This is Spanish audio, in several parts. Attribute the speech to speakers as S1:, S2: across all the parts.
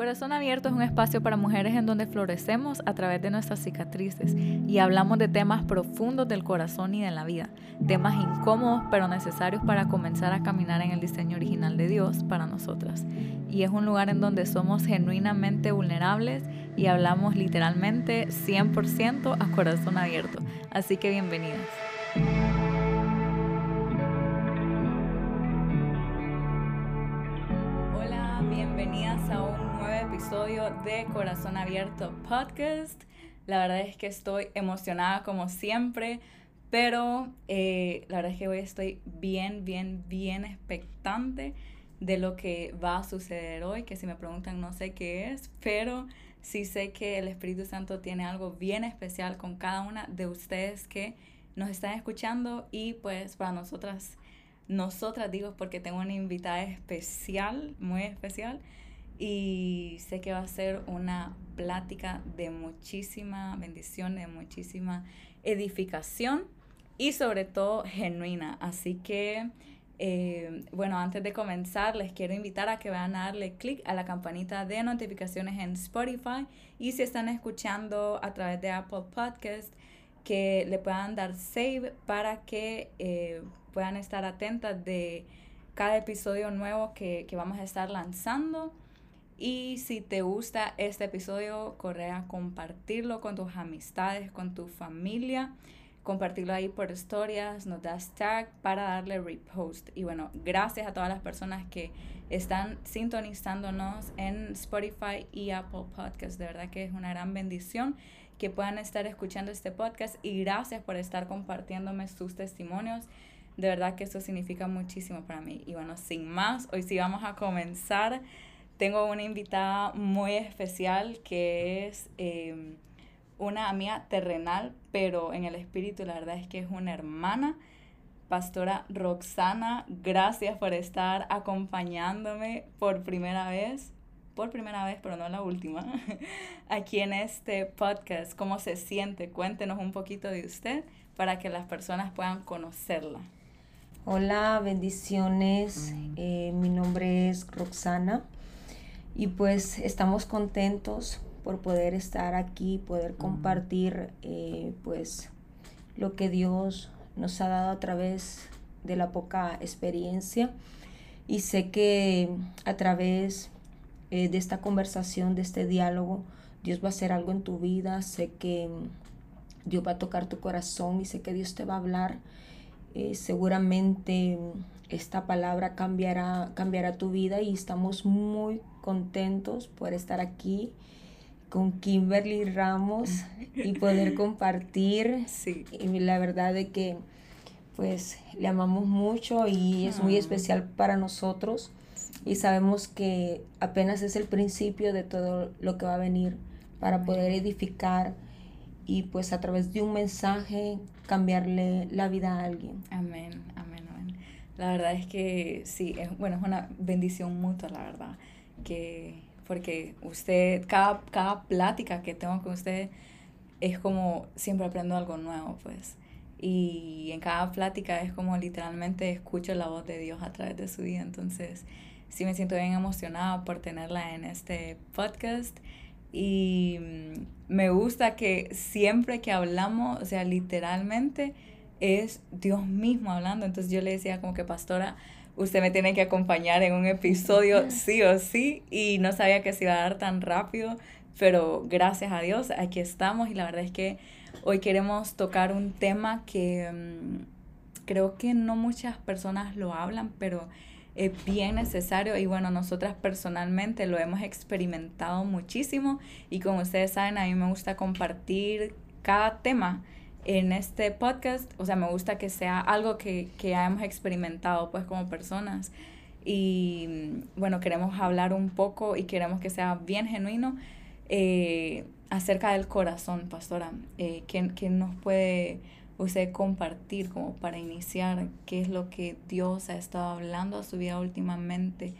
S1: Corazón Abierto es un espacio para mujeres en donde florecemos a través de nuestras cicatrices y hablamos de temas profundos del corazón y de la vida, temas incómodos pero necesarios para comenzar a caminar en el diseño original de Dios para nosotras. Y es un lugar en donde somos genuinamente vulnerables y hablamos literalmente 100% a corazón abierto. Así que bienvenidas. De Corazón Abierto Podcast. La verdad es que estoy emocionada como siempre, pero eh, la verdad es que hoy estoy bien, bien, bien expectante de lo que va a suceder hoy, que si me preguntan no sé qué es, pero sí sé que el Espíritu Santo tiene algo bien especial con cada una de ustedes que nos están escuchando y pues para nosotras, nosotras digo porque tengo una invitada especial, muy especial, y sé que va a ser una plática de muchísima bendición, de muchísima edificación y sobre todo genuina. Así que, eh, bueno, antes de comenzar, les quiero invitar a que vayan a darle clic a la campanita de notificaciones en Spotify y si están escuchando a través de Apple Podcast, que le puedan dar save para que eh, puedan estar atentas de cada episodio nuevo que, que vamos a estar lanzando. Y si te gusta este episodio, corre a compartirlo con tus amistades, con tu familia. Compartirlo ahí por historias, nos das tag para darle repost. Y bueno, gracias a todas las personas que están sintonizándonos en Spotify y Apple Podcasts. De verdad que es una gran bendición que puedan estar escuchando este podcast y gracias por estar compartiéndome sus testimonios. De verdad que eso significa muchísimo para mí. Y bueno, sin más, hoy sí vamos a comenzar tengo una invitada muy especial que es em, una amiga terrenal, pero en el espíritu la verdad es que es una hermana. Pastora Roxana, gracias por estar acompañándome por primera vez, por primera vez, pero no la última, aquí en este podcast. ¿Cómo se siente? Cuéntenos un poquito de usted para que las personas puedan conocerla.
S2: Hola, bendiciones. Eh, mi nombre es Roxana. Y pues estamos contentos por poder estar aquí, poder compartir eh, pues lo que Dios nos ha dado a través de la poca experiencia. Y sé que a través eh, de esta conversación, de este diálogo, Dios va a hacer algo en tu vida. Sé que Dios va a tocar tu corazón y sé que Dios te va a hablar. Eh, seguramente esta palabra cambiará, cambiará tu vida y estamos muy contentos por estar aquí con Kimberly Ramos y poder compartir. Sí. Y la verdad de que pues le amamos mucho y es muy ah. especial para nosotros y sabemos que apenas es el principio de todo lo que va a venir para poder edificar y pues a través de un mensaje cambiarle la vida a alguien.
S1: Amén, amén, amén. La verdad es que sí, es, bueno, es una bendición mutua, la verdad que, porque usted, cada, cada plática que tengo con usted es como siempre aprendo algo nuevo, pues. Y en cada plática es como literalmente escucho la voz de Dios a través de su vida. Entonces, sí me siento bien emocionada por tenerla en este podcast. Y mm, me gusta que siempre que hablamos, o sea, literalmente es Dios mismo hablando. Entonces yo le decía como que, pastora, usted me tiene que acompañar en un episodio sí o sí y no sabía que se iba a dar tan rápido, pero gracias a Dios aquí estamos y la verdad es que hoy queremos tocar un tema que mm, creo que no muchas personas lo hablan, pero es bien necesario y bueno, nosotras personalmente lo hemos experimentado muchísimo y como ustedes saben, a mí me gusta compartir cada tema en este podcast, o sea, me gusta que sea algo que, que hayamos experimentado pues como personas. Y bueno, queremos hablar un poco y queremos que sea bien genuino eh, acerca del corazón, pastora. Eh, ¿quién, ¿Quién nos puede usted compartir como para iniciar qué es lo que Dios ha estado hablando a su vida últimamente?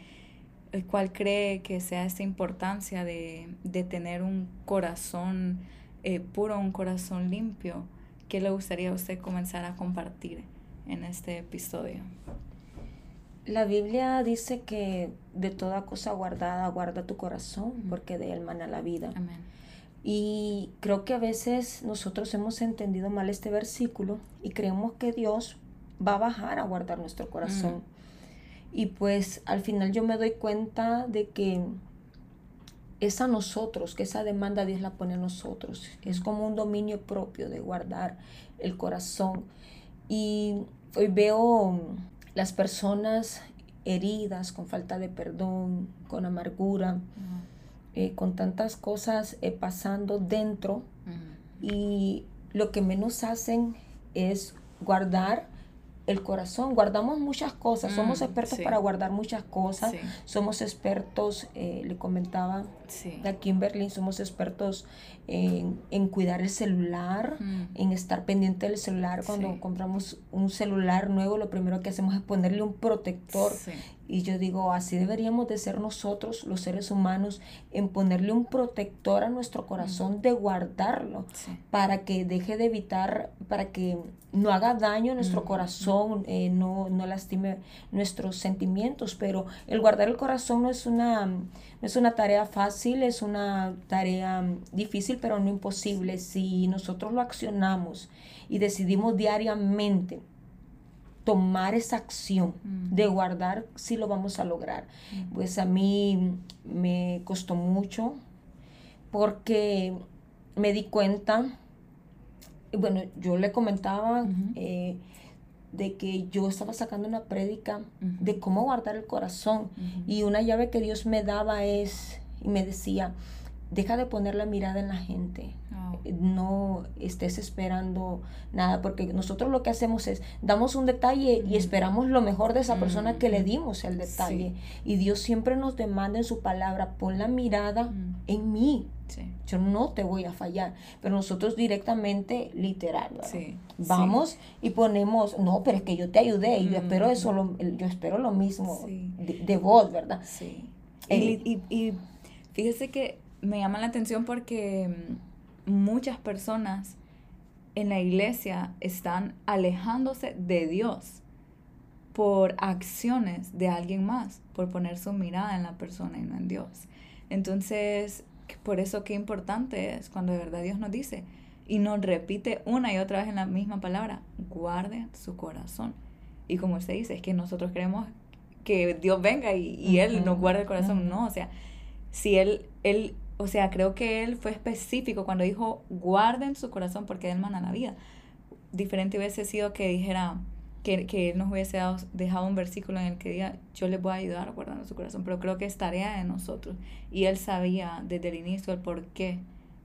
S1: ¿Cuál cree que sea esa importancia de, de tener un corazón eh, puro, un corazón limpio? ¿Qué le gustaría a usted comenzar a compartir en este episodio?
S2: La Biblia dice que de toda cosa guardada guarda tu corazón, porque de él mana la vida.
S1: Amén.
S2: Y creo que a veces nosotros hemos entendido mal este versículo y creemos que Dios va a bajar a guardar nuestro corazón. Y pues al final yo me doy cuenta de que es a nosotros, que esa demanda Dios la pone a nosotros. Es como un dominio propio de guardar el corazón. Y hoy veo las personas heridas, con falta de perdón, con amargura, eh, con tantas cosas eh, pasando dentro. Y lo que menos hacen es guardar el corazón. Guardamos muchas cosas, somos
S1: Mm,
S2: expertos
S1: sí.
S2: para guardar muchas cosas.
S1: Sí.
S2: Somos expertos, eh, le comentaba
S1: Sí.
S2: aquí en Berlín, somos expertos en, en cuidar el celular,
S1: Mm.
S2: en estar pendiente del celular. Cuando
S1: Sí.
S2: compramos un celular nuevo, lo primero que hacemos es ponerle un protector.
S1: Sí.
S2: Y yo digo, así deberíamos de ser nosotros, los seres humanos, en ponerle un protector a nuestro corazón, de guardarlo para que deje de evitar, para que no haga daño a nuestro
S1: Ujú.
S2: corazón, eh, no, no lastime nuestros sentimientos. Pero el guardar el corazón no es una, es una tarea fácil, es una tarea mm, difícil, pero no imposible. Si nosotros lo accionamos y decidimos diariamente tomar esa acción
S1: Mm.
S2: de guardar, sí lo vamos a lograr.
S1: Mm.
S2: Pues a mí me costó mucho porque me di cuenta, y bueno, yo le comentaba eh, de que yo estaba sacando una prédica
S1: Ujú.
S2: de cómo guardar el corazón y una llave que Dios me daba es, y me decía, deja de poner la mirada en la gente,
S1: Oh.
S2: no estés esperando nada, porque nosotros lo que hacemos es damos un detalle y esperamos lo mejor de esa persona que le dimos el detalle. Y Dios siempre nos demanda en su palabra, pon la mirada
S1: Mm.
S2: en mí.
S1: Sí.
S2: Yo no te voy a fallar, pero nosotros directamente, literal.
S1: Sí.
S2: vamos y ponemos, no, pero es que yo te ayudé y yo espero eso, lo- yo espero lo mismo
S1: Sí.
S2: de, de vos, ¿verdad?
S1: Sí.
S2: Eh,
S1: y, y- y fíjese que me llama la atención porque mm, muchas personas en la iglesia están alejándose de Dios por acciones de alguien más, por poner su mirada en la persona y no en Dios. Entonces, por eso qué importante es cuando de verdad Dios nos dice y nos repite una y otra vez en la misma palabra, guarde su corazón. Y como usted dice, es que nosotros creemos que Dios venga y, y Él nos
S2: Ujú,
S1: guarde el corazón. No, o sea, si Él, Él, o sea, creo que Él fue específico cuando dijo, guarden su corazón porque de Él mana la vida. Diferente hubiese sido que dijera, que, que Él nos hubiese dado- dejado un versículo en el que diga, yo les voy a ayudar guardando su corazón, pero creo que es tarea de nosotros. Y Él sabía desde el inicio el por qué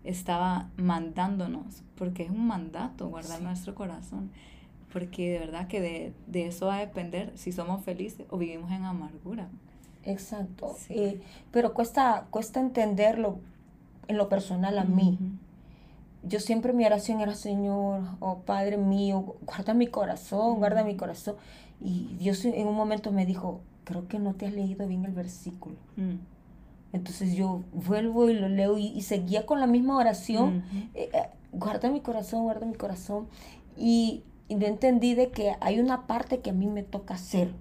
S1: estaba mandándonos, porque es un mandato guardar
S2: Sí.
S1: nuestro corazón, porque de verdad que de, de eso va a depender si somos felices o vivimos en amargura.
S2: Exacto.
S1: Sí.
S2: Eh, pero cuesta, cuesta entenderlo en lo personal a mí. Yo siempre mi oración era, Señor, oh Padre mío, guarda mi corazón, guarda mi corazón. Y Dios en un momento me dijo, creo que no te has leído bien el versículo.
S1: Mm.
S2: Entonces yo vuelvo y lo leo y, y seguía con la misma oración. Eh, eh, guarda mi corazón, guarda mi corazón. Y, entendí de que hay una parte que a mí me toca hacer.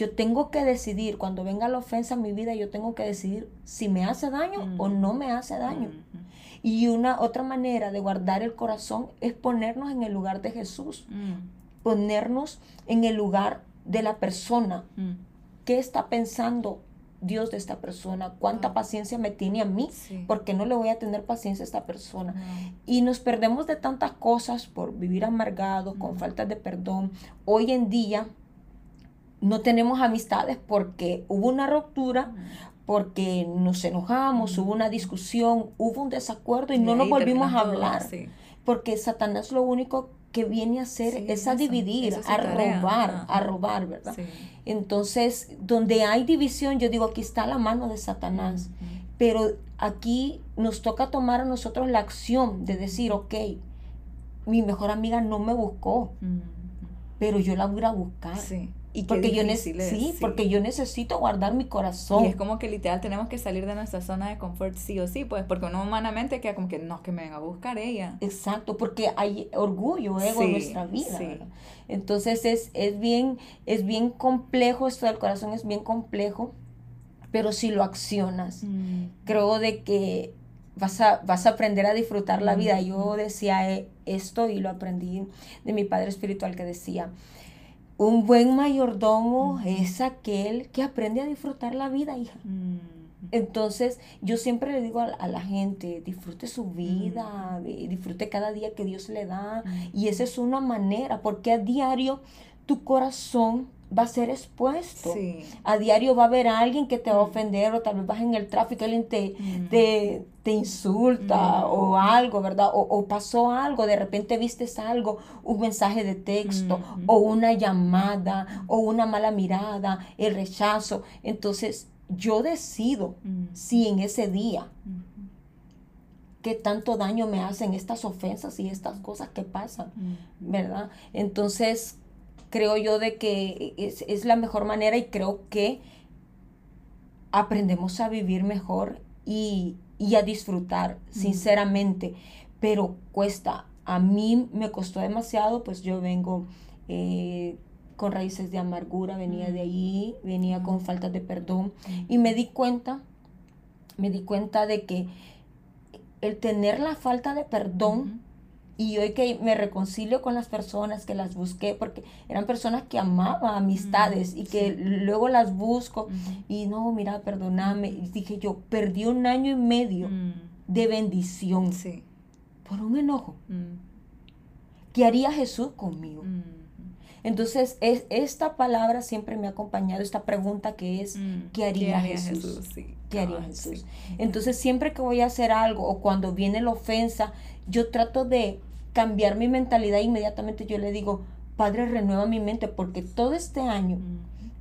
S2: Yo tengo que decidir, cuando venga la ofensa a mi vida, yo tengo que decidir si me hace daño o
S1: Mm.
S2: no me hace daño.
S1: Ujú.
S2: Y una otra manera de guardar el corazón es ponernos en el lugar de Jesús,
S1: Mm.
S2: ponernos en el lugar de la persona.
S1: Mm.
S2: ¿Qué está pensando Dios de esta persona? ¿Cuánta paciencia me tiene a mí?
S1: Sí.
S2: ¿Por qué no le voy a tener paciencia a esta persona? Y nos perdemos de tantas cosas por vivir amargados, con falta de perdón. Hoy en día no tenemos amistades porque hubo una ruptura, porque nos enojamos, hubo una discusión, hubo un desacuerdo y no nos volvimos a
S1: todo,
S2: hablar.
S1: sí.
S2: Porque Satanás lo único que viene a hacer
S1: Sí,
S2: es a
S1: eso,
S2: dividir, a
S1: tarea.
S2: robar,
S1: Ajá.
S2: a robar, ¿verdad?
S1: Sí.
S2: Entonces, donde hay división, yo digo, aquí está la mano de Satanás. Pero aquí nos toca tomar a nosotros la acción de decir, ok, mi mejor amiga no me buscó, pero yo la voy a buscar.
S1: Sí. Y
S2: porque yo sí,
S1: sí.
S2: porque yo necesito guardar mi corazón.
S1: Y es como que literal tenemos que salir de nuestra zona de confort sí o sí, pues, porque uno humanamente queda como que no, que me venga a buscar ella.
S2: Exacto, porque hay orgullo, ego en
S1: Sí,
S2: nuestra vida.
S1: sí.
S2: Entonces es, es, bien, es bien complejo, esto del corazón es bien complejo, pero si lo accionas,
S1: Mm.
S2: creo de que vas a, vas a aprender a disfrutar la vida.
S1: Ujú.
S2: Yo decía eh, esto y lo aprendí de mi padre espiritual que decía, un buen mayordomo es aquel que aprende a disfrutar la vida, hija. Entonces, yo siempre le digo a, a la gente, disfrute su vida, disfrute cada día que Dios le da. Y esa es una manera, porque a diario tu corazón va a ser expuesto.
S1: Sí.
S2: A diario va a haber alguien que te va a ofender o tal vez vas en el tráfico y alguien te,
S1: Mm.
S2: te, te insulta
S1: Mm.
S2: o algo, ¿verdad? O, o pasó algo, de repente vistes algo, un mensaje de texto
S1: Mm.
S2: o una llamada o una mala mirada, el rechazo. Entonces, yo decido
S1: Mm.
S2: si en ese día qué tanto daño me hacen estas ofensas y estas cosas que pasan. ¿verdad? Entonces, creo yo de que es, es la mejor manera y creo que aprendemos a vivir mejor y, y a disfrutar, sinceramente, pero cuesta. A mí me costó demasiado, pues yo vengo eh, con raíces de amargura, venía de ahí, venía con falta de perdón. Y me di cuenta, me di cuenta de que el tener la falta de perdón y hoy que me reconcilio con las personas que las busqué, porque eran personas que amaba, amistades, y que
S1: sí.
S2: luego las busco y no, mira, perdóname. Y dije yo, perdí un año y medio
S1: Mm.
S2: de bendición
S1: Sí.
S2: por un enojo.
S1: Mm.
S2: ¿Qué haría Jesús conmigo?
S1: Mm.
S2: Entonces, es, esta palabra siempre me ha acompañado, esta pregunta que es. ¿qué haría Jesús?
S1: Sí.
S2: ¿Qué haría
S1: Ah,
S2: Jesús? Entonces, siempre que voy a hacer algo o cuando viene la ofensa, yo trato de cambiar mi mentalidad inmediatamente yo le digo, Padre, renueva mi mente, porque todo este año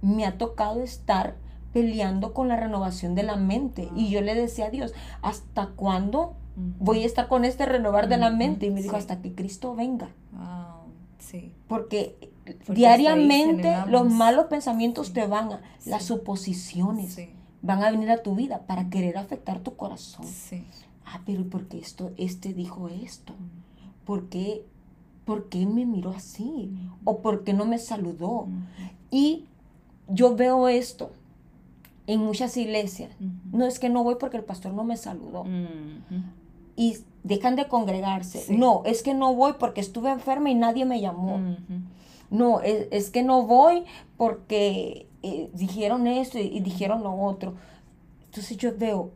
S2: me ha tocado estar peleando con la renovación de la mente. Y yo le decía a Dios, ¿hasta cuándo voy a estar con este renovar de la mente? Y me dijo, hasta que Cristo venga.
S1: Wow. Sí.
S2: Porque,
S1: Porque
S2: diariamente los malos pensamientos
S1: Sí,
S2: te van a, las suposiciones
S1: Sí.
S2: van a venir a tu vida para querer afectar tu corazón. Ah, pero ¿por qué esto, este dijo esto?
S1: Mm.
S2: ¿Por qué, por qué me miró así? ¿O por qué no me saludó? Y yo veo esto en muchas iglesias. No es que no voy porque el pastor no me saludó. Y dejan de congregarse.
S1: Sí.
S2: No, es que no voy porque estuve enferma y nadie me llamó. No, es, es que no voy porque eh, dijeron esto y, y dijeron lo otro. Entonces yo veo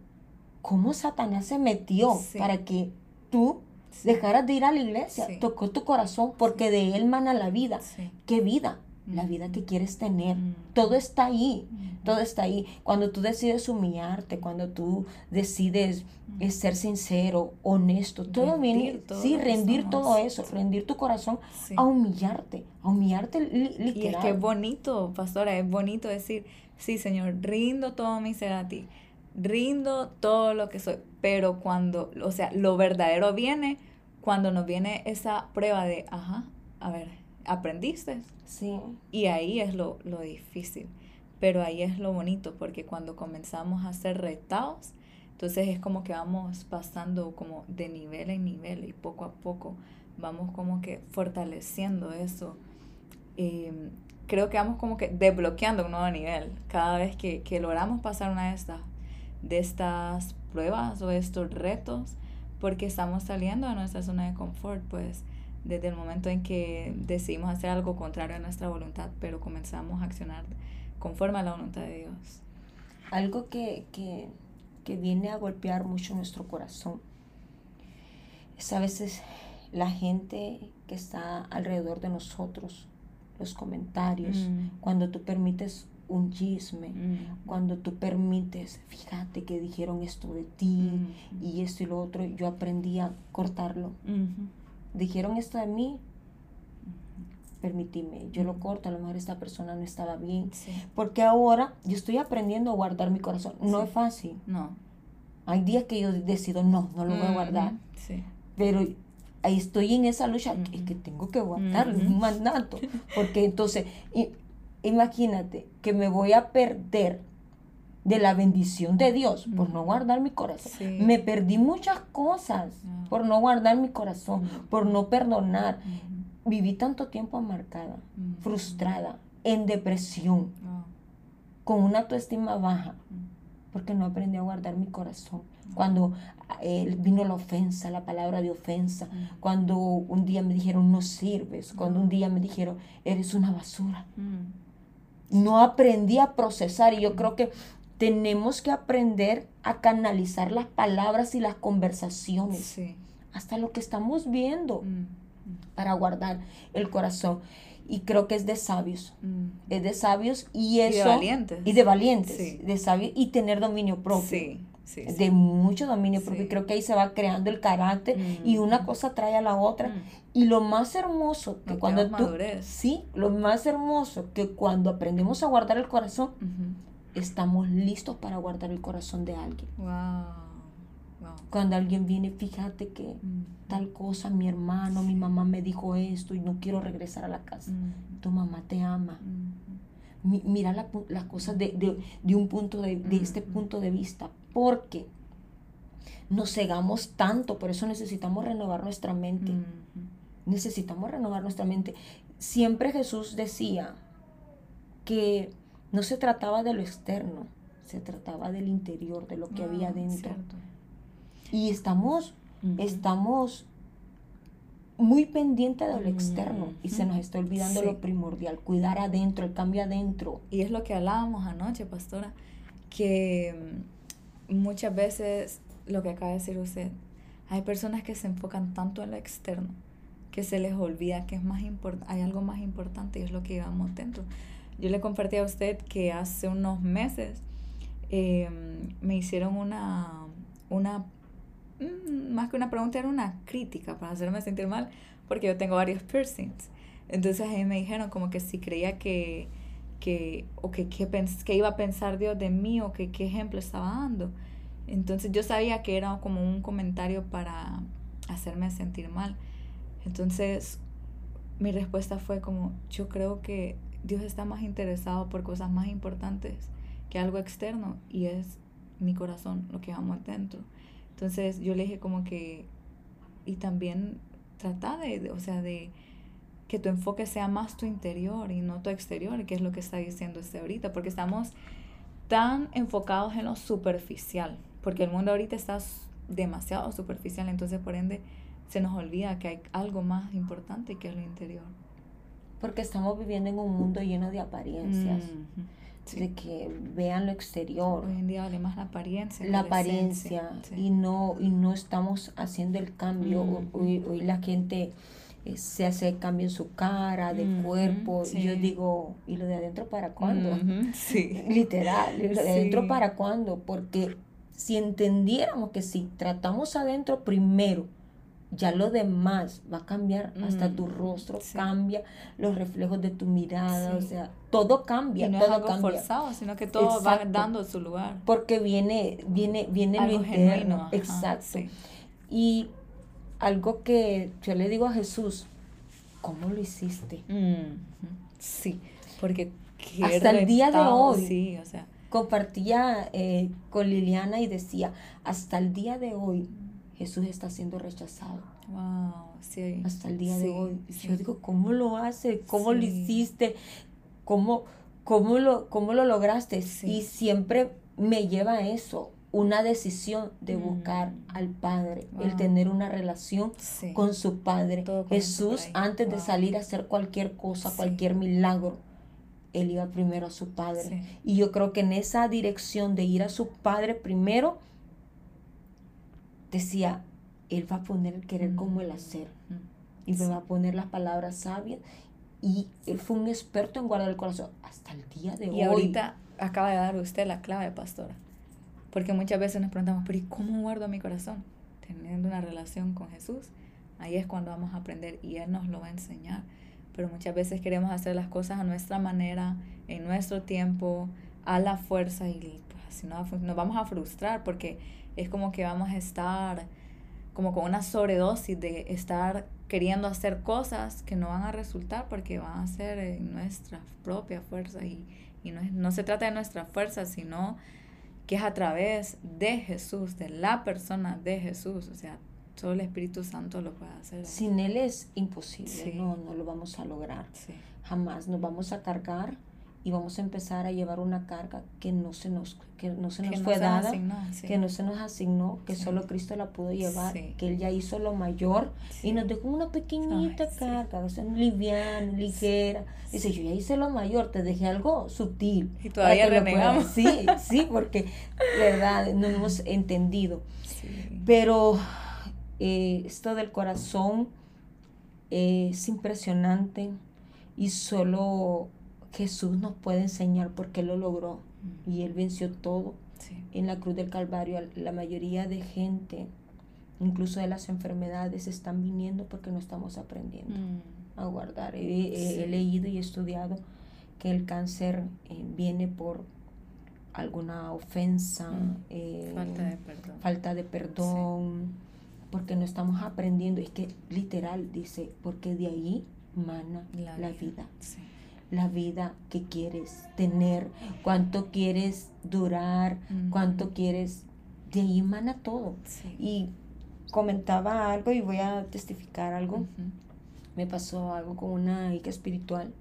S2: cómo Satanás se metió
S1: Sí.
S2: para que tú. Dejaras de ir a la iglesia.
S1: Sí.
S2: Tocó tu corazón porque de él mana la vida.
S1: Sí.
S2: ¿Qué vida? La vida que quieres tener.
S1: Mm.
S2: Todo está ahí.
S1: Mm.
S2: Todo está ahí. Cuando tú decides humillarte, cuando tú decides eh, ser sincero, honesto, todo viene,
S1: todo
S2: sí, rendir todo eso, rendir tu corazón a humillarte, a humillarte li-
S1: Y es
S2: literal.
S1: que es bonito, pastora, es bonito decir, sí, Señor, rindo todo mi ser a ti, rindo todo lo que soy, pero cuando, o sea, lo verdadero viene cuando nos viene esa prueba de, ajá, a ver, aprendiste,
S2: Sí,
S1: y ahí es lo, lo difícil, pero ahí es lo bonito, porque cuando comenzamos a ser retados, entonces es como que vamos pasando como de nivel en nivel y poco a poco vamos como que fortaleciendo eso. Eh, creo que vamos como que desbloqueando un nuevo nivel cada vez que, que logramos pasar una de estas, de estas pruebas o estos retos, porque estamos saliendo de nuestra zona de confort, pues desde el momento en que decidimos hacer algo contrario a nuestra voluntad, pero comenzamos a accionar conforme a la voluntad de Dios.
S2: algo que, que, que viene a golpear mucho nuestro corazón es a veces la gente que está alrededor de nosotros, los comentarios,
S1: Mm.
S2: cuando tú permites un chisme,
S1: Mm.
S2: cuando tú permites, fíjate que dijeron esto de ti
S1: Mm.
S2: y esto y lo otro, yo aprendí a cortarlo. Dijeron esto de mí, permíteme, yo lo corto, a lo mejor esta persona no estaba bien.
S1: Sí.
S2: Porque ahora yo estoy aprendiendo a guardar mi corazón. No
S1: Sí.
S2: es fácil.
S1: No.
S2: Hay días que yo decido, no, no lo voy a guardar.
S1: Sí.
S2: Pero ahí estoy en esa lucha, es que tengo que guardarlo, es
S1: Ujú.
S2: un mandato. Porque entonces, y imagínate que me voy a perder de la bendición de Dios por no guardar mi corazón. Me perdí muchas cosas ah. por no guardar mi corazón, por no perdonar. Viví tanto tiempo amargada, frustrada, en depresión, ah. con una autoestima baja, porque no aprendí a guardar mi corazón. Cuando eh, vino la ofensa, la palabra de ofensa, cuando un día me dijeron no sirves, cuando un día me dijeron eres una basura. No aprendí a procesar y yo creo que tenemos que aprender a canalizar las palabras y las conversaciones. Hasta lo que estamos viendo mm, para guardar el corazón. Y creo que es de sabios. Mm. Es de sabios y eso. Y de valientes. Y de valientes. De sabios y tener dominio propio. De mucho dominio. Y creo que ahí se va creando el carácter y una cosa trae a la otra. Y lo más hermoso que cuando tú. Sí, lo más hermoso que cuando aprendemos a guardar el corazón estamos listos para guardar el corazón de alguien. Cuando alguien viene, fíjate que mm. tal cosa, mi hermano, mi mamá me dijo esto y no quiero regresar a la casa. Mm. Tu mamá te ama. Mm. mira las cosas de, un punto de, de este punto de vista. Porque nos cegamos tanto, por eso necesitamos renovar nuestra mente. Necesitamos renovar nuestra mente. Siempre Jesús decía que no se trataba de lo externo, se trataba del interior, de lo que había ah, dentro. Y estamos, estamos muy pendientes de lo externo y se nos está olvidando lo primordial, cuidar adentro, el cambio adentro.
S1: Y es lo que hablábamos anoche, pastora, que mm, muchas veces lo que acaba de decir usted, hay personas que se enfocan tanto en lo externo que se les olvida que es más hay algo más importante y es lo que llevamos dentro. Yo le compartí a usted que hace unos meses em, me hicieron una, una, más que una pregunta, era una crítica para hacerme sentir mal, porque yo tengo varios piercings. Entonces ahí me dijeron como que si creía que, que o que, que, que iba a pensar Dios de mí o que qué ejemplo estaba dando. Entonces yo sabía que era como un comentario para hacerme sentir mal. Entonces mi respuesta fue como, yo creo que Dios está más interesado por cosas más importantes que algo externo y es mi corazón, lo que vamos dentro. Entonces yo le dije como que, y también trata de, o sea, de que tu enfoque sea más tu interior y no tu exterior, que es lo que está diciendo este ahorita, porque estamos tan enfocados en lo superficial, porque el mundo ahorita está demasiado superficial, entonces por ende se nos olvida que hay algo más importante que es lo interior
S2: porque estamos viviendo en un mundo lleno de apariencias. De que vean lo exterior.
S1: Hoy en día vale más la apariencia.
S2: La, apariencia. Y, no, y no estamos haciendo el cambio. hoy, la gente eh, se hace cambio en su cara, de cuerpo. Y yo digo, ¿y lo de adentro para cuándo? Sí. Literal, ¿y lo de adentro para cuándo? Porque si entendiéramos que si tratamos adentro primero, ya lo demás va a cambiar, hasta tu mm, rostro cambia, los reflejos de tu mirada, o sea, todo cambia.
S1: no
S2: todo es
S1: algo forzado, sino que todo va dando su lugar.
S2: Porque viene, viene, viene lo interno. exacto. Y algo que yo le digo a Jesús, ¿cómo lo hiciste?
S1: Sí, porque
S2: hasta el día de hoy. o sea. Compartía eh, con Liliana y decía, hasta el día de hoy Jesús está siendo rechazado.
S1: Wow, sí.
S2: Hasta el día de hoy. Yo digo, ¿cómo lo hace? ¿Cómo lo hiciste? ¿Cómo, cómo, lo, cómo lo lograste? Y siempre me lleva a eso, una decisión de mm. buscar al Padre, el tener una relación con su Padre. Jesús, antes de salir a hacer cualquier cosa, cualquier milagro, él iba primero a su Padre. Y yo creo que en esa dirección de ir a su Padre primero, decía, Él va a poner el querer como el hacer. Y me va a poner las palabras sabias. Y Él fue un experto en guardar el corazón hasta el día de hoy.
S1: Y ahorita acaba de dar usted la clave, pastora. Porque muchas veces nos preguntamos, pero ¿y cómo guardo mi corazón? Teniendo una relación con Jesús. Ahí es cuando vamos a aprender y Él nos lo va a enseñar. Pero muchas veces queremos hacer las cosas a nuestra manera, en nuestro tiempo, a la fuerza y pues, si no nos vamos a frustrar porque es como que vamos a estar como con una sobredosis de estar queriendo hacer cosas que no van a resultar porque van a ser en nuestra propia fuerza y, y no, no se trata de nuestra fuerza, sino que es a través de Jesús, de la persona de Jesús, o sea, solo el Espíritu Santo lo puede hacer.
S2: Sin Él es imposible, no, no lo vamos a lograr. Jamás nos vamos a cargar y vamos a empezar a llevar una carga que no se nos, que no se nos fue dada, que no se nos asignó, que solo Cristo la pudo llevar, que Él ya hizo lo mayor y nos dejó una pequeñita carga, liviana, ligera. Dice, yo ya hice lo mayor, te dejé algo sutil.
S1: Y todavía renegamos.
S2: Sí, sí, porque, verdad, no hemos entendido. Pero eh, esto del corazón es impresionante y solo Jesús nos puede enseñar por qué lo logró y Él venció todo. En la cruz del Calvario la mayoría de gente, incluso de las enfermedades, están viniendo porque no estamos aprendiendo mm. a guardar. He, leído y estudiado que el cáncer eh, viene por alguna ofensa, mm.
S1: eh, falta de perdón,
S2: falta de perdón porque no estamos aprendiendo. Es que literal dice, porque de ahí mana la, vida la vida que quieres tener, cuánto quieres durar, cuánto quieres, de ahí emana todo. Y comentaba algo y voy a testificar algo. Me pasó algo con una hija espiritual.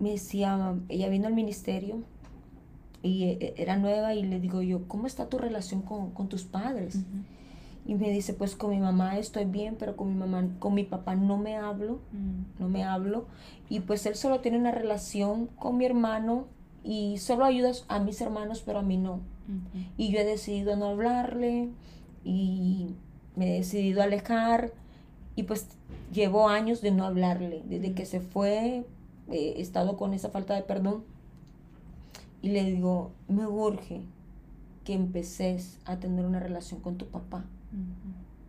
S2: Me decía, ella vino al ministerio y e, era nueva y le digo yo, ¿cómo está tu relación con, tus padres? Y me dice, pues con mi mamá estoy bien, pero con mi mamá, con mi papá no me hablo, mm. no me hablo. Y pues él solo tiene una relación con mi hermano y solo ayuda a mis hermanos, pero a mí no. Y yo he decidido no hablarle y me he decidido alejar y pues llevo años de no hablarle. Desde que mm. se fue he estado con esa falta de perdón. Y le digo, me urge que empeces a tener una relación con tu papá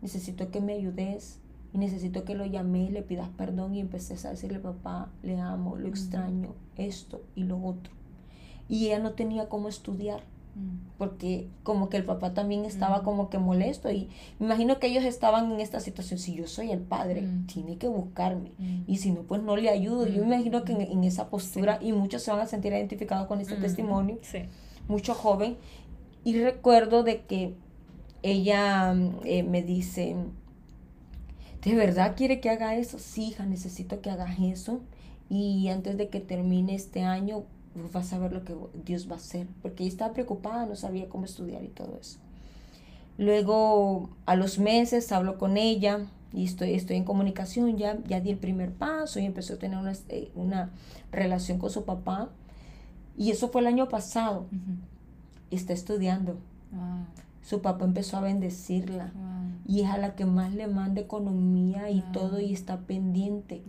S2: Necesito que me ayudes y necesito que lo llame y le pidas perdón y empeces a decirle, papá, le amo, lo extraño, esto y lo otro. Y ella no tenía cómo estudiar porque como que el papá también estaba como que molesto y me imagino que ellos estaban en esta situación, si yo soy el padre, tiene que buscarme y si no, pues no le ayudo. Yo me imagino que en, esa postura y muchos se van a sentir identificados con este testimonio, sí. mucho joven y recuerdo de que ella eh, me dice, ¿de verdad quiere que haga eso? Sí, hija, necesito que hagas eso. Y antes de que termine este año, pues, vas a ver lo que Dios va a hacer. Porque ella estaba preocupada, no sabía cómo estudiar y todo eso. Luego, a los meses, hablo con ella y estoy, estoy en comunicación, ya, ya di el primer paso y empezó a tener una, eh, una relación con su papá. Y eso fue el año pasado. Está estudiando. Ah su papá empezó a bendecirla y es a la que más le manda economía y todo y está pendiente.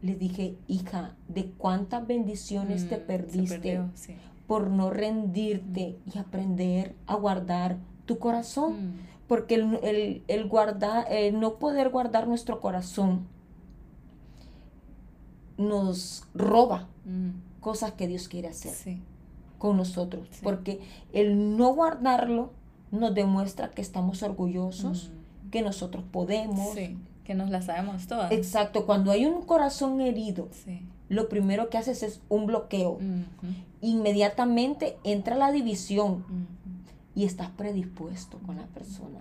S2: Le dije, hija, ¿de cuántas bendiciones te mm, perdiste por no rendirte y aprender a guardar tu corazón? Mm. Porque el, el, guardar, no poder guardar nuestro corazón nos roba mm. cosas que Dios quiere hacer con nosotros. Porque el no guardarlo nos demuestra que estamos orgullosos, mm. que nosotros podemos.
S1: que nos la sabemos todas.
S2: Exacto, cuando hay un corazón herido, lo primero que haces es un bloqueo. Inmediatamente entra la división y estás predispuesto con la persona.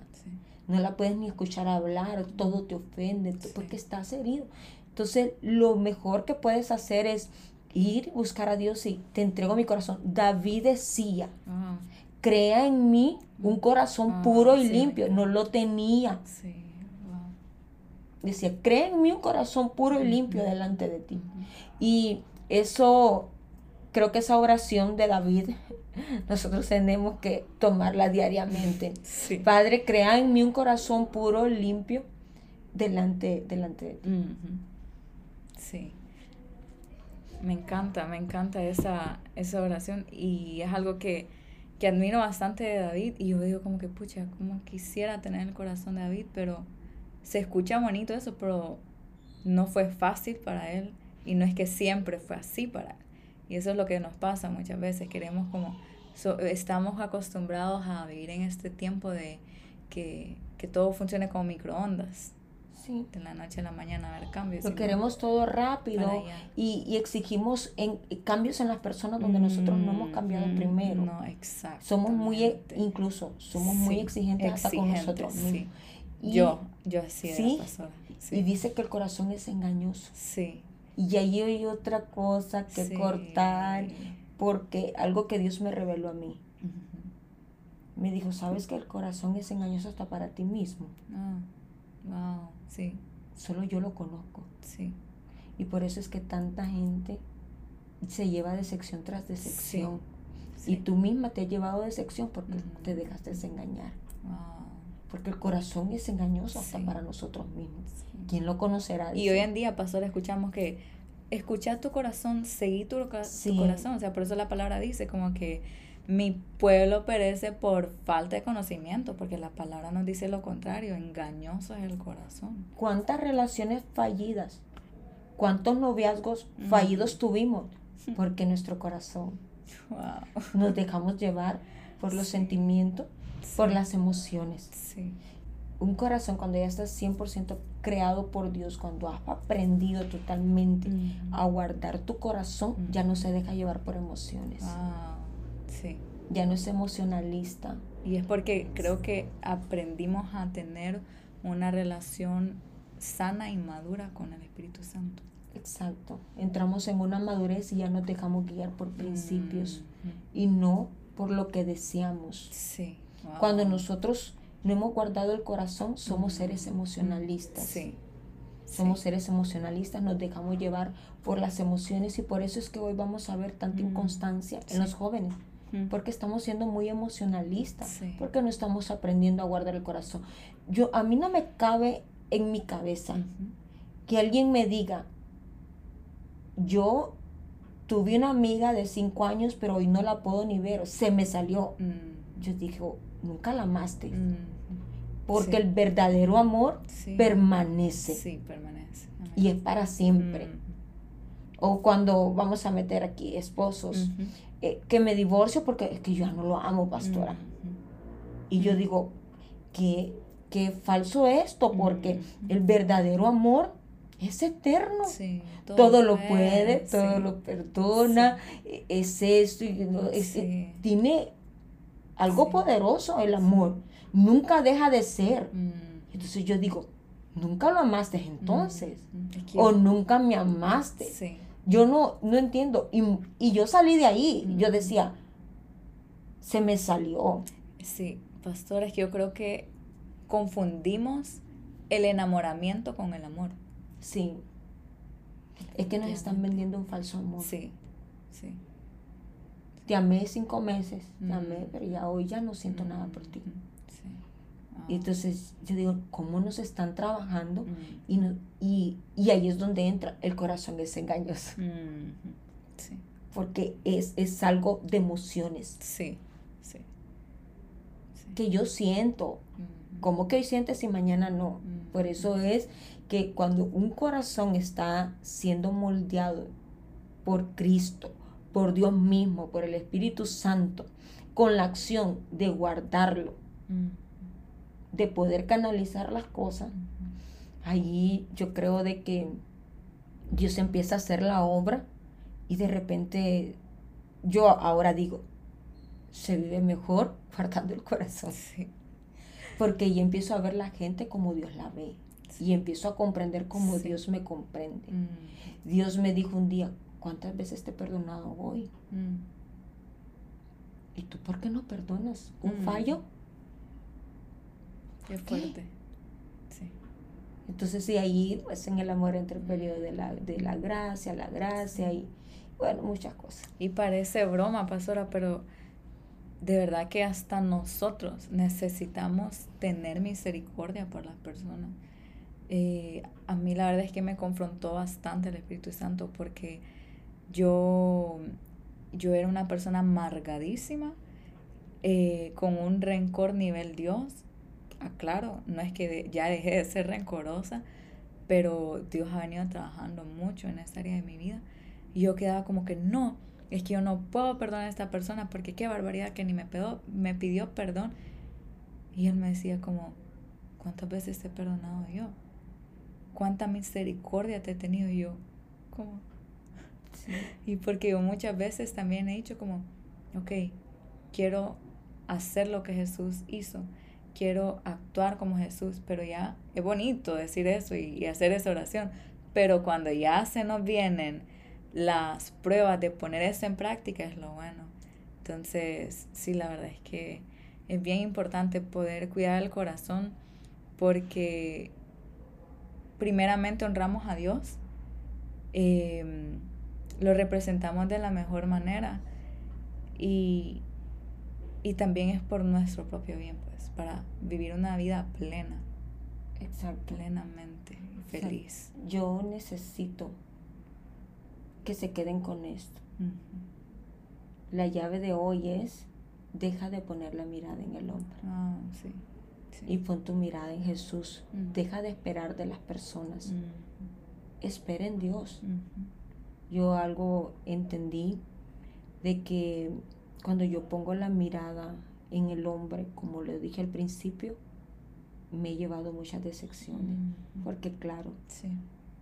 S2: No la puedes ni escuchar hablar, todo te ofende, porque estás herido. Entonces, lo mejor que puedes hacer es ir, buscar a Dios y te entrego mi corazón. David decía, crea en mí un corazón ah, puro y limpio. No lo tenía. Decía, crea en mí un corazón puro y limpio delante de ti. Y eso, creo que esa oración de David, nosotros tenemos que tomarla diariamente. Padre, crea en mí un corazón puro y limpio delante, delante de ti.
S1: Sí. Me encanta, me encanta esa, esa oración y es algo que que admiro bastante de David y yo digo como que, pucha, como quisiera tener el corazón de David, pero se escucha bonito eso, pero no fue fácil para él y no es que siempre fue así para él. Y eso es lo que nos pasa muchas veces, queremos como, estamos acostumbrados a vivir en este tiempo de que, que todo funcione como microondas. Sí. de la noche a la mañana ver cambios.
S2: Lo queremos todo rápido y, y, exigimos en, cambios en las personas donde nosotros no hemos cambiado mm, primero. No, exacto. Somos muy, e, incluso, somos muy exigentes, hasta con nosotros mismos.
S1: yo, yo así
S2: ¿sí? Y dice que el corazón es engañoso. Sí. Y ahí hay otra cosa que cortar, porque algo que Dios me reveló a mí. Me dijo, ¿sabes que el corazón es engañoso hasta para ti mismo?
S1: Ah, wow, sí.
S2: Solo yo lo conozco. Sí. Y por eso es que tanta gente se lleva de sección tras de sección. Y tú misma te has llevado de sección porque te dejaste desengañar. Wow. Porque el corazón es engañoso hasta para nosotros mismos. ¿Quién lo conocerá?
S1: Y hoy en día, pastor, escuchamos que escucha tu corazón, seguí tu, corazón. O sea, por eso la palabra dice como que mi pueblo perece por falta de conocimiento, porque la palabra nos dice lo contrario, engañoso es el corazón.
S2: ¿Cuántas relaciones fallidas? ¿Cuántos noviazgos fallidos tuvimos? Porque nuestro corazón nos dejamos llevar por los sentimientos, por las emociones. Sí un corazón cuando ya estás 100% creado por Dios, cuando has aprendido totalmente a guardar tu corazón, ya no se deja llevar por emociones. Ah, sí. Ya no es emocionalista.
S1: Y es porque creo que aprendimos a tener una relación sana y madura con el Espíritu Santo.
S2: Exacto. Entramos en una madurez y ya nos dejamos guiar por principios y no por lo que deseamos. Sí. Cuando nosotros no hemos guardado el corazón, somos seres emocionalistas. Sí. Somos seres emocionalistas, nos dejamos llevar por las emociones y por eso es que hoy vamos a ver tanta inconstancia en los jóvenes, porque estamos siendo muy emocionalistas, porque no estamos aprendiendo a guardar el corazón. Yo a mí no me cabe en mi cabeza que alguien me diga, yo tuve una amiga de cinco años, pero hoy no la puedo ni ver, se me salió. Mm. Yo dije, nunca la amaste. Mm, Porque el verdadero amor permanece.
S1: Sí, permanece.
S2: Y es para siempre. Mm. O cuando vamos a meter aquí esposos, eh, que me divorcio porque es que yo ya no lo amo, pastora. Y yo digo, que qué falso esto, porque el verdadero amor es eterno. todo, lo puede, todo lo perdona, e, es esto, es, tiene algo poderoso el amor. Nunca deja de ser. Entonces yo digo, nunca lo amaste entonces. O nunca me amaste. Yo no, no entiendo. Y, yo salí de ahí. Yo decía, se me salió.
S1: Sí, pastores, yo creo que confundimos el enamoramiento con el amor.
S2: Sí. Es que nos están vendiendo un falso amor.
S1: Sí, sí
S2: te amé cinco meses, te amé, pero ya hoy ya no siento nada por ti. Y entonces yo digo, ¿cómo nos están trabajando? y, no, y, ahí es donde entra, el corazón es engañoso. Porque es, es algo de emociones. Sí, sí. Que yo siento. ¿Cómo que hoy sientes y mañana no? Por eso es que cuando un corazón está siendo moldeado por Cristo, por Dios mismo, por el Espíritu Santo, con la acción de guardarlo, mm. De poder canalizar las cosas, ahí yo creo de que Dios empieza a hacer la obra y de repente yo ahora digo, se vive mejor guardando el corazón. Porque yo empiezo a ver la gente como Dios la ve. Y empiezo a comprender como Dios me comprende. Mm. Dios me dijo un día, ¿Cuántas veces te he perdonado hoy? Mm. ¿Y tú por qué no perdonas? ¿Un mm. fallo?
S1: Qué fuerte. Sí.
S2: Entonces, sí, ahí, pues en el amor entre el periodo de la, de la gracia, la gracia y, bueno, muchas cosas.
S1: Y parece broma, pastora, pero de verdad que hasta nosotros necesitamos tener misericordia por las personas. Eh, a mí la verdad es que me confrontó bastante el Espíritu Santo porque yo, yo era una persona amargadísima, eh, con un rencor nivel Dios. Aclaro, ah, no es que ya dejé de ser rencorosa, pero Dios ha venido trabajando mucho en esta área de mi vida. Y yo quedaba como que no, es que yo no puedo perdonar a esta persona porque qué barbaridad que ni me, pedo, me pidió perdón. Y él me decía como, ¿cuántas veces te he perdonado yo? cuánta misericordia te he tenido yo. ¿Cómo? Y porque yo muchas veces también he dicho como, ok, quiero hacer lo que Jesús hizo, quiero actuar como Jesús, pero ya es bonito decir eso y, hacer esa oración, pero cuando ya se nos vienen las pruebas de poner eso en práctica es lo bueno. Entonces, sí, la verdad es que es bien importante poder cuidar el corazón porque primeramente honramos a Dios, em, lo representamos de la mejor manera y, y también es por nuestro propio bien, pues, para vivir una vida plena.
S2: Exacto.
S1: Plenamente feliz.
S2: yo necesito que se queden con esto. La llave de hoy es, deja de poner la mirada en el hombre.
S1: Ah, sí,
S2: Y pon tu mirada en Jesús. Deja de esperar de las personas. Espera en Dios. Yo algo entendí de que cuando yo pongo la mirada en el hombre, como le dije al principio, me he llevado muchas decepciones. Porque claro,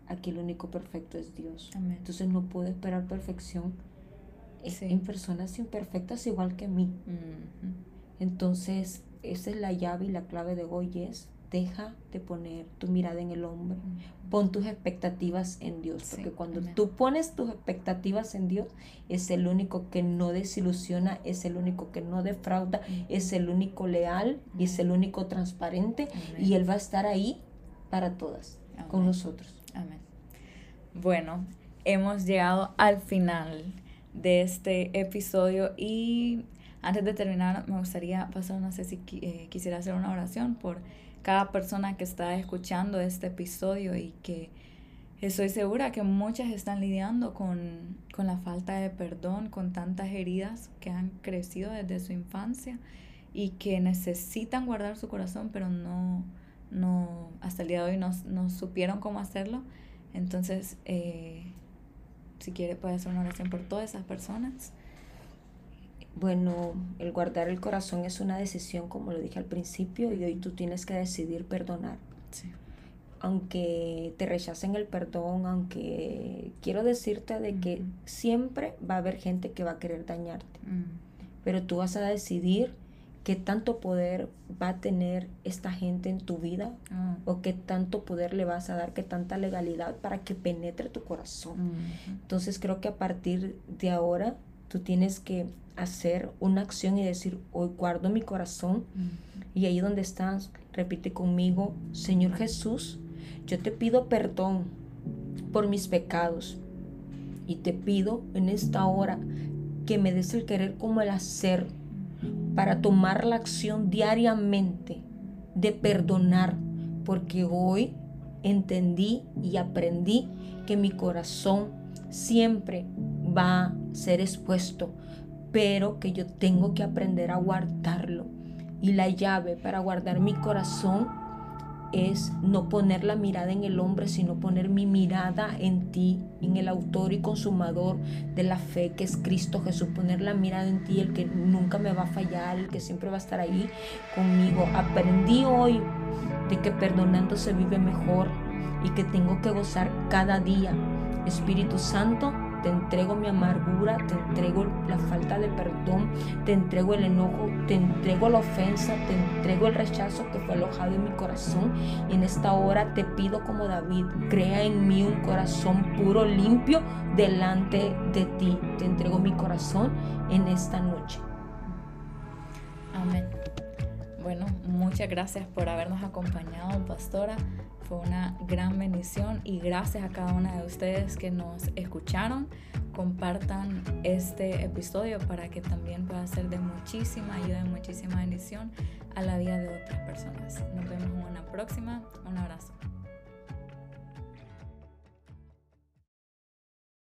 S2: aquí el único perfecto es Dios. Entonces no puedo esperar perfección en personas imperfectas igual que mí. Entonces, esa es la llave y la clave de hoy es deja de poner tu mirada en el hombre, pon tus expectativas en Dios, porque cuando tú pones tus expectativas en Dios, es el único que no desilusiona, es el único que no defrauda, es el único leal y es el único transparente y Él va a estar ahí para todas, con nosotros.
S1: Amén. Bueno, hemos llegado al final de este episodio y antes de terminar me gustaría pasar, no sé si eh, quisiera hacer una oración por cada persona que está escuchando este episodio y que estoy segura que muchas están lidiando con, con la falta de perdón, con tantas heridas que han crecido desde su infancia y que necesitan guardar su corazón, pero no, no hasta el día de hoy no, no supieron cómo hacerlo. Entonces, eh, si quiere puede hacer una oración por todas esas personas.
S2: Bueno, el guardar el corazón es una decisión, como lo dije al principio, y hoy tú tienes que decidir perdonar. Aunque te rechacen el perdón, aunque quiero decirte de que siempre va a haber gente que va a querer dañarte, mm. pero tú vas a decidir qué tanto poder va a tener esta gente en tu vida ah. o qué tanto poder le vas a dar, qué tanta legalidad para que penetre tu corazón. Entonces creo que a partir de ahora tú tienes que hacer una acción y decir, hoy guardo mi corazón y ahí donde estás, repite conmigo, Señor Jesús, yo te pido perdón por mis pecados y te pido en esta hora que me des el querer como el hacer para tomar la acción diariamente de perdonar, porque hoy entendí y aprendí que mi corazón siempre va a ser expuesto, pero que yo tengo que aprender a guardarlo. Y la llave para guardar mi corazón es no poner la mirada en el hombre, sino poner mi mirada en ti, en el autor y consumador de la fe que es Cristo Jesús. Poner la mirada en ti, el que nunca me va a fallar, el que siempre va a estar ahí conmigo. Aprendí hoy de que perdonando se vive mejor y que tengo que gozar cada día. Espíritu Santo, te entrego mi amargura, te entrego la falta de perdón, te entrego el enojo, te entrego la ofensa, te entrego el rechazo que fue alojado en mi corazón. Y en esta hora te pido como David, crea en mí un corazón puro, limpio delante de ti. Te entrego mi corazón en esta noche.
S1: Amén. Bueno, muchas gracias por habernos acompañado, pastora. Fue una gran bendición y gracias a cada una de ustedes que nos escucharon. Compartan este episodio para que también pueda ser de muchísima ayuda y muchísima bendición a la vida de otras personas. Nos vemos en una próxima. Un abrazo.